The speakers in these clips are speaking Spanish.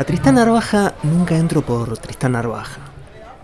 A Tristán Narvaja nunca entro por Tristán Narvaja.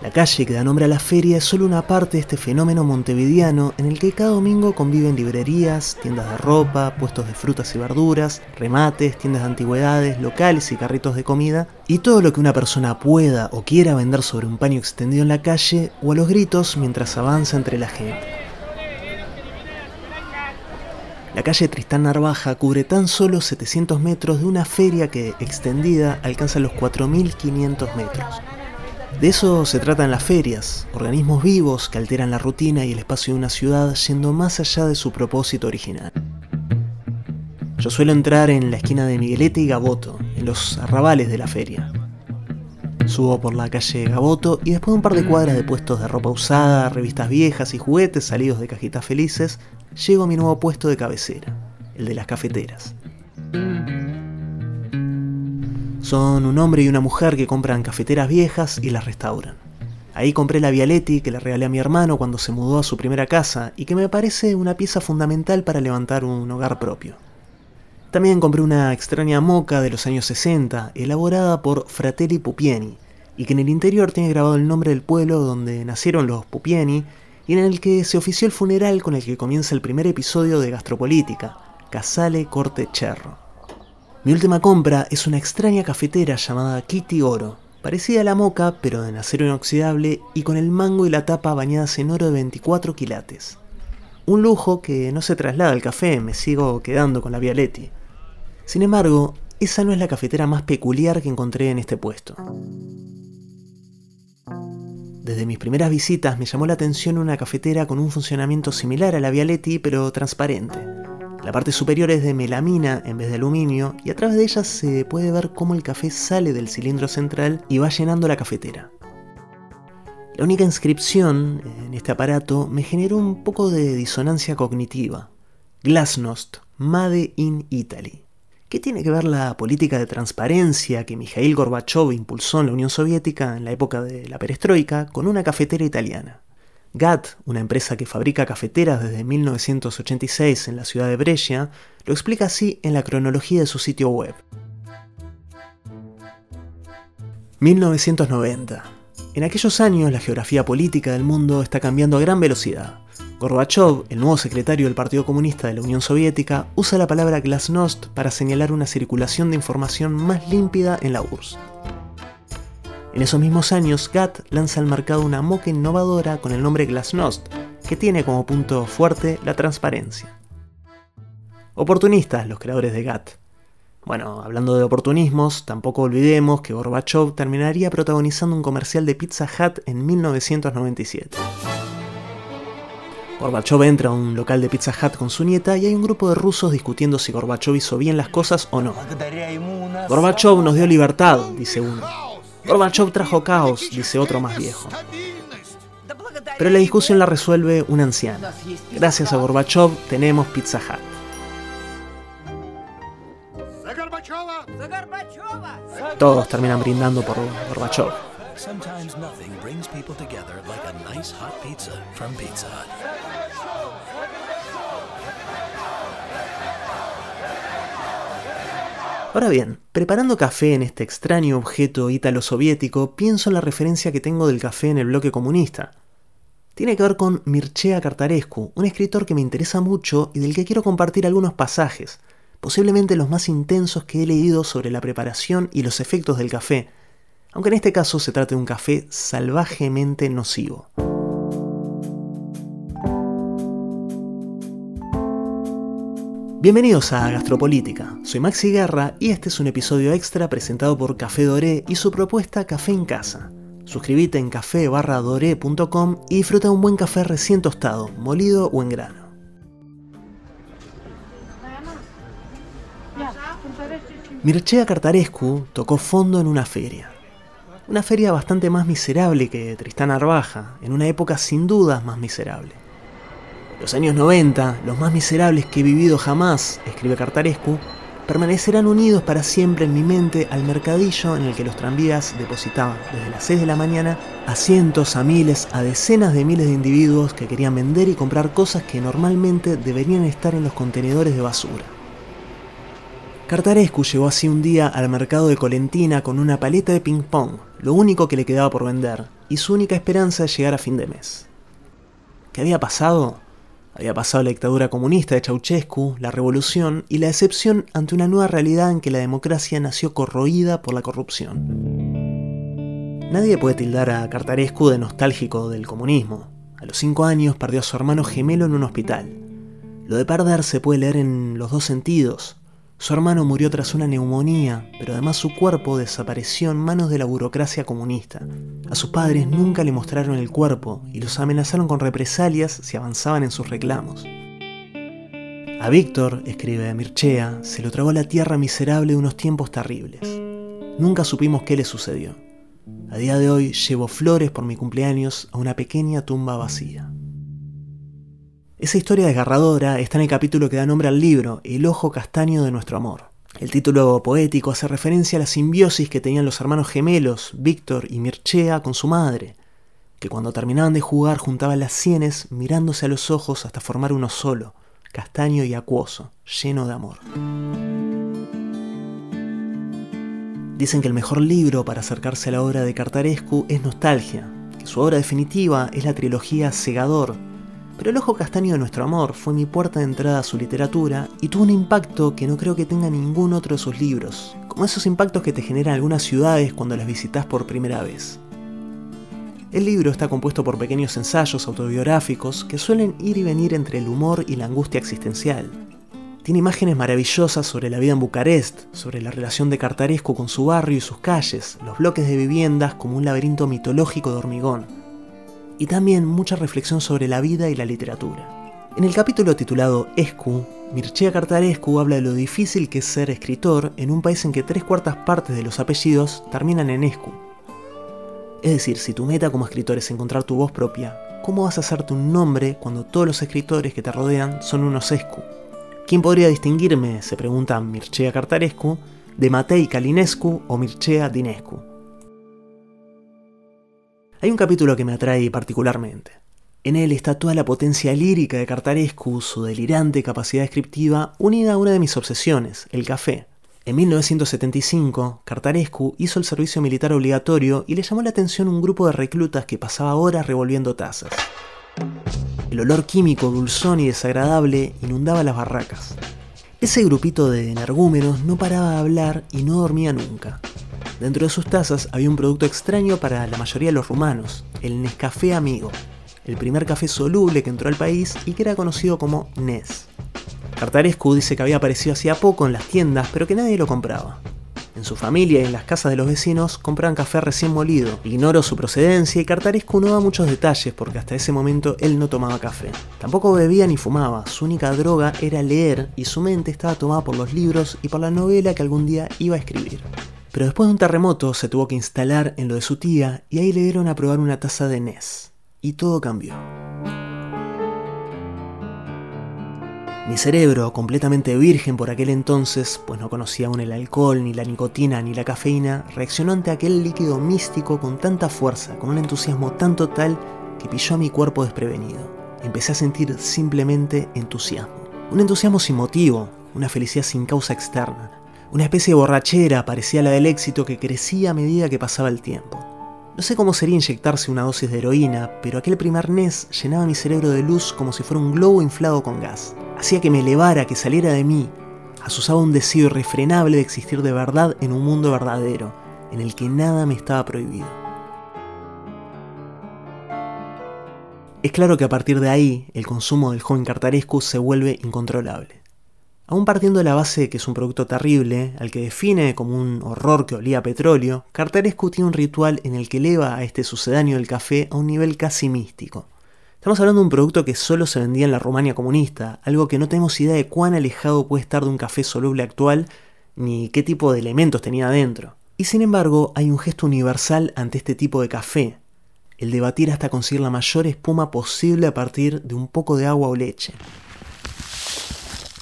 La calle que da nombre a la feria es solo una parte de este fenómeno montevideano en el que cada domingo conviven librerías, tiendas de ropa, puestos de frutas y verduras, remates, tiendas de antigüedades, locales y carritos de comida, y todo lo que una persona pueda o quiera vender sobre un paño extendido en la calle o a los gritos mientras avanza entre la gente. La calle Tristán Narvaja cubre tan solo 700 metros de una feria que, extendida, alcanza los 4.500 metros. De eso se trata en las ferias, organismos vivos que alteran la rutina y el espacio de una ciudad yendo más allá de su propósito original. Yo suelo entrar en la esquina de Miguelete y Gaboto, en los arrabales de la feria. Subo por la calle Gaboto y después de un par de cuadras de puestos de ropa usada, revistas viejas y juguetes salidos de cajitas felices, llego a mi nuevo puesto de cabecera, el de las cafeteras. Son un hombre y una mujer que compran cafeteras viejas y las restauran. Ahí compré la Vialetti que le regalé a mi hermano cuando se mudó a su primera casa y que me parece una pieza fundamental para levantar un hogar propio. También compré una extraña moca de los años 60, elaborada por Fratelli Pupieni, y que en el interior tiene grabado el nombre del pueblo donde nacieron los Pupieni y en el que se ofició el funeral con el que comienza el primer episodio de Gastropolítica, Casale Corte Cherro. Mi última compra es una extraña cafetera llamada Kitty Oro, parecida a la moca pero de acero inoxidable y con el mango y la tapa bañadas en oro de 24 quilates. Un lujo que no se traslada al café, me sigo quedando con la Vialetti. Sin embargo, esa no es la cafetera más peculiar que encontré en este puesto. Desde mis primeras visitas me llamó la atención una cafetera con un funcionamiento similar a la Vialetti pero transparente la parte superior es de melamina en vez de aluminio y a través de ella se puede ver cómo el café sale del cilindro central y va llenando la cafetera. La única inscripción en este aparato me generó un poco de disonancia cognitiva. Glasnost, Made in Italy. ¿Qué tiene que ver la política de transparencia que Mikhail Gorbachev impulsó en la Unión Soviética en la época de la perestroika con una cafetera italiana? GAT, una empresa que fabrica cafeteras desde 1986 en la ciudad de Brescia, lo explica así en la cronología de su sitio web. 1990. En aquellos años la geografía política del mundo está cambiando a gran velocidad. Gorbachev, el nuevo secretario del Partido Comunista de la Unión Soviética, usa la palabra glasnost para señalar una circulación de información más límpida en la URSS. En esos mismos años, GATT lanza al mercado una moca innovadora con el nombre Glasnost, que tiene como punto fuerte la transparencia. Oportunistas los creadores de GATT. Bueno, hablando de oportunismos, tampoco olvidemos que Gorbachev terminaría protagonizando un comercial de Pizza Hut en 1997. Gorbachev entra a un local de Pizza Hut con su nieta y hay un grupo de rusos discutiendo si Gorbachev hizo bien las cosas o no. Gorbachev nos dio libertad, dice uno. Gorbachev trajo caos, dice otro más viejo. Pero la discusión la resuelve una anciana. Gracias a Gorbachev tenemos Pizza Hut. Todos terminan brindando por Gorbachev. Ahora bien, preparando café en este extraño objeto ítalo-soviético, pienso en la referencia que tengo del café en el bloque comunista. Tiene que ver con Mircea Cartarescu, un escritor que me interesa mucho y del que quiero compartir algunos pasajes, posiblemente los más intensos que he leído sobre la preparación y los efectos del café, aunque en este caso se trate de un café salvajemente nocivo. Bienvenidos a Gastropolítica, soy Maxi Guerra y este es un episodio extra presentado por Café Doré y su propuesta Café en Casa. Suscríbete en café-doré.com y disfruta un buen café recién tostado, molido o en grano. Mircea Cartarescu tocó fondo en una feria. Una feria bastante más miserable que Tristán Arbaja, en una época sin dudas más miserable. Los años 90, los más miserables que he vivido jamás, escribe Cartarescu, permanecerán unidos para siempre en mi mente al mercadillo en el que los tranvías depositaban desde las 6 de la mañana a cientos, a miles, a decenas de miles de individuos que querían vender y comprar cosas que normalmente deberían estar en los contenedores de basura. Cartarescu llegó así un día al mercado de Colentina con una paleta de ping-pong, lo único que le quedaba por vender, y su única esperanza es llegar a fin de mes. ¿Qué había pasado? Había pasado la dictadura comunista de Ceausescu, la revolución y la decepción ante una nueva realidad en que la democracia nació corroída por la corrupción. Nadie puede tildar a Cartarescu de nostálgico del comunismo. A los cinco años perdió a su hermano gemelo en un hospital. Lo de perder se puede leer en los dos sentidos. Su hermano murió tras una neumonía, pero además su cuerpo desapareció en manos de la burocracia comunista. A sus padres nunca le mostraron el cuerpo y los amenazaron con represalias si avanzaban en sus reclamos. A Víctor, escribe Mirchea, se lo tragó la tierra miserable de unos tiempos terribles. Nunca supimos qué le sucedió. A día de hoy llevo flores por mi cumpleaños a una pequeña tumba vacía. Esa historia desgarradora está en el capítulo que da nombre al libro, El ojo castaño de nuestro amor. El título poético hace referencia a la simbiosis que tenían los hermanos gemelos, Víctor y Mirchea, con su madre, que cuando terminaban de jugar juntaban las sienes mirándose a los ojos hasta formar uno solo, castaño y acuoso, lleno de amor. Dicen que el mejor libro para acercarse a la obra de Cartarescu es Nostalgia, que su obra definitiva es la trilogía Segador, pero El Ojo Castaño de Nuestro Amor fue mi puerta de entrada a su literatura y tuvo un impacto que no creo que tenga ningún otro de sus libros, como esos impactos que te generan algunas ciudades cuando las visitas por primera vez. El libro está compuesto por pequeños ensayos autobiográficos que suelen ir y venir entre el humor y la angustia existencial. Tiene imágenes maravillosas sobre la vida en Bucarest, sobre la relación de Cartarescu con su barrio y sus calles, los bloques de viviendas como un laberinto mitológico de hormigón, y también mucha reflexión sobre la vida y la literatura. En el capítulo titulado Escu, Mircea Cartarescu habla de lo difícil que es ser escritor en un país en que tres cuartas partes de los apellidos terminan en Escu. Es decir, si tu meta como escritor es encontrar tu voz propia, ¿cómo vas a hacerte un nombre cuando todos los escritores que te rodean son unos Escu? ¿Quién podría distinguirme, se pregunta Mircea Cartarescu, de Matei Kalinescu o Mircea Dinescu? Hay un capítulo que me atrae particularmente. En él está toda la potencia lírica de Cartarescu, su delirante capacidad descriptiva, unida a una de mis obsesiones, el café. En 1975, Cartarescu hizo el servicio militar obligatorio y le llamó la atención un grupo de reclutas que pasaba horas revolviendo tazas. El olor químico dulzón y desagradable inundaba las barracas. Ese grupito de energúmenos no paraba de hablar y no dormía nunca. Dentro de sus tazas había un producto extraño para la mayoría de los rumanos, el Nescafé Amigo, el primer café soluble que entró al país y que era conocido como Nes. Cartarescu dice que había aparecido hacía poco en las tiendas, pero que nadie lo compraba. En su familia y en las casas de los vecinos compraban café recién molido. Ignoró su procedencia y Cartarescu no da muchos detalles porque hasta ese momento él no tomaba café. Tampoco bebía ni fumaba, su única droga era leer y su mente estaba tomada por los libros y por la novela que algún día iba a escribir. Pero después de un terremoto se tuvo que instalar en lo de su tía y ahí le dieron a probar una taza de Nes. Y todo cambió. Mi cerebro, completamente virgen por aquel entonces, pues no conocía aún el alcohol, ni la nicotina, ni la cafeína, reaccionó ante aquel líquido místico con tanta fuerza, con un entusiasmo tan total que pilló a mi cuerpo desprevenido. Empecé a sentir simplemente entusiasmo. Un entusiasmo sin motivo, una felicidad sin causa externa, una especie de borrachera parecía la del éxito que crecía a medida que pasaba el tiempo. No sé cómo sería inyectarse una dosis de heroína, pero aquel primer NES llenaba mi cerebro de luz como si fuera un globo inflado con gas. Hacía que me elevara, que saliera de mí. Asusaba un deseo irrefrenable de existir de verdad en un mundo verdadero, en el que nada me estaba prohibido. Es claro que a partir de ahí, el consumo del joven Cartarescu se vuelve incontrolable. Aún partiendo de la base de que es un producto terrible, al que define como un horror que olía a petróleo, Cartarescu tiene un ritual en el que eleva a este sucedáneo del café a un nivel casi místico. Estamos hablando de un producto que solo se vendía en la Rumania comunista, algo que no tenemos idea de cuán alejado puede estar de un café soluble actual, ni qué tipo de elementos tenía adentro. Y sin embargo, hay un gesto universal ante este tipo de café, el de batir hasta conseguir la mayor espuma posible a partir de un poco de agua o leche.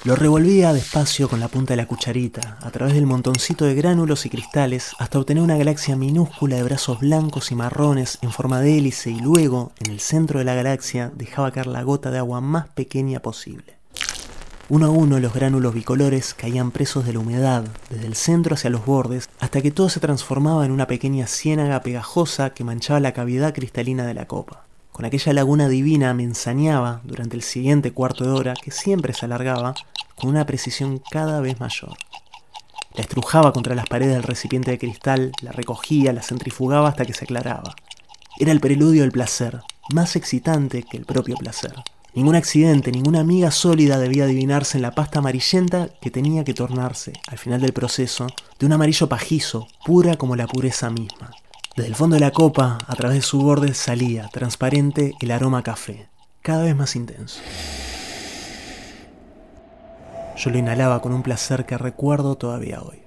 Lo revolvía despacio con la punta de la cucharita, a través del montoncito de gránulos y cristales, hasta obtener una galaxia minúscula de brazos blancos y marrones en forma de hélice y luego, en el centro de la galaxia, dejaba caer la gota de agua más pequeña posible. Uno a uno los gránulos bicolores caían presos de la humedad, desde el centro hacia los bordes, hasta que todo se transformaba en una pequeña ciénaga pegajosa que manchaba la cavidad cristalina de la copa. Con aquella laguna divina me ensañaba durante el siguiente cuarto de hora, que siempre se alargaba, con una precisión cada vez mayor. La estrujaba contra las paredes del recipiente de cristal, la recogía, la centrifugaba hasta que se aclaraba. Era el preludio del placer, más excitante que el propio placer. Ningún accidente, ninguna amiga sólida debía adivinarse en la pasta amarillenta que tenía que tornarse, al final del proceso, de un amarillo pajizo, pura como la pureza misma. Desde el fondo de la copa, a través de su borde, salía, transparente, el aroma café, cada vez más intenso. Yo lo inhalaba con un placer que recuerdo todavía hoy.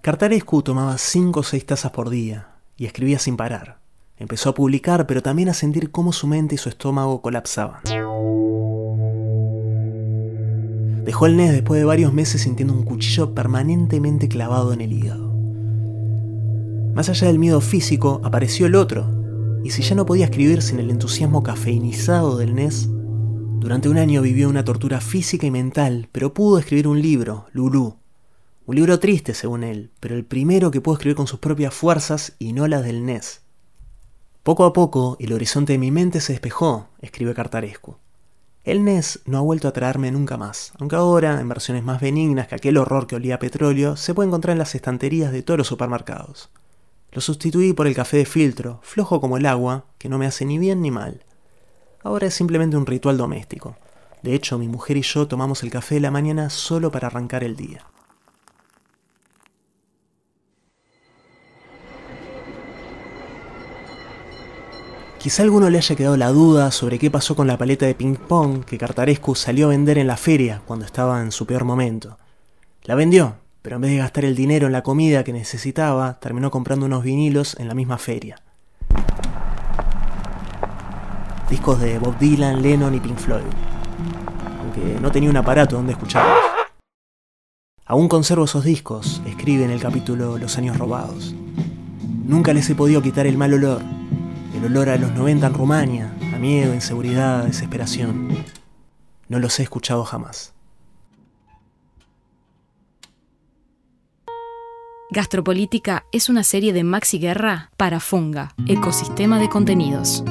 Cartarescu tomaba cinco o seis tazas por día y escribía sin parar. Empezó a publicar, pero también a sentir cómo su mente y su estómago colapsaban. Dejó el NES después de varios meses sintiendo un cuchillo permanentemente clavado en el hígado. Más allá del miedo físico, apareció el otro, y si ya no podía escribir sin el entusiasmo cafeinizado del NES, durante un año vivió una tortura física y mental, pero pudo escribir un libro, Lulú. Un libro triste, según él, pero el primero que pudo escribir con sus propias fuerzas y no las del NES. Poco a poco, el horizonte de mi mente se despejó, escribe Cartarescu. El NES no ha vuelto a traerme nunca más, aunque ahora, en versiones más benignas que aquel horror que olía a petróleo, se puede encontrar en las estanterías de todos los supermercados. Lo sustituí por el café de filtro, flojo como el agua, que no me hace ni bien ni mal. Ahora es simplemente un ritual doméstico. De hecho, mi mujer y yo tomamos el café de la mañana solo para arrancar el día. Quizá alguno le haya quedado la duda sobre qué pasó con la paleta de ping-pong que Cartarescu salió a vender en la feria cuando estaba en su peor momento. La vendió, pero en vez de gastar el dinero en la comida que necesitaba, terminó comprando unos vinilos en la misma feria. Discos de Bob Dylan, Lennon y Pink Floyd. Aunque no tenía un aparato donde escucharlos. Aún conservo esos discos, escribe en el capítulo Los años robados. Nunca les he podido quitar el mal olor, el olor a los 90 en Rumania, a miedo, inseguridad, desesperación. No los he escuchado jamás. Gastropolítica es una serie de Maxi Guerra para Funga, ecosistema de contenidos.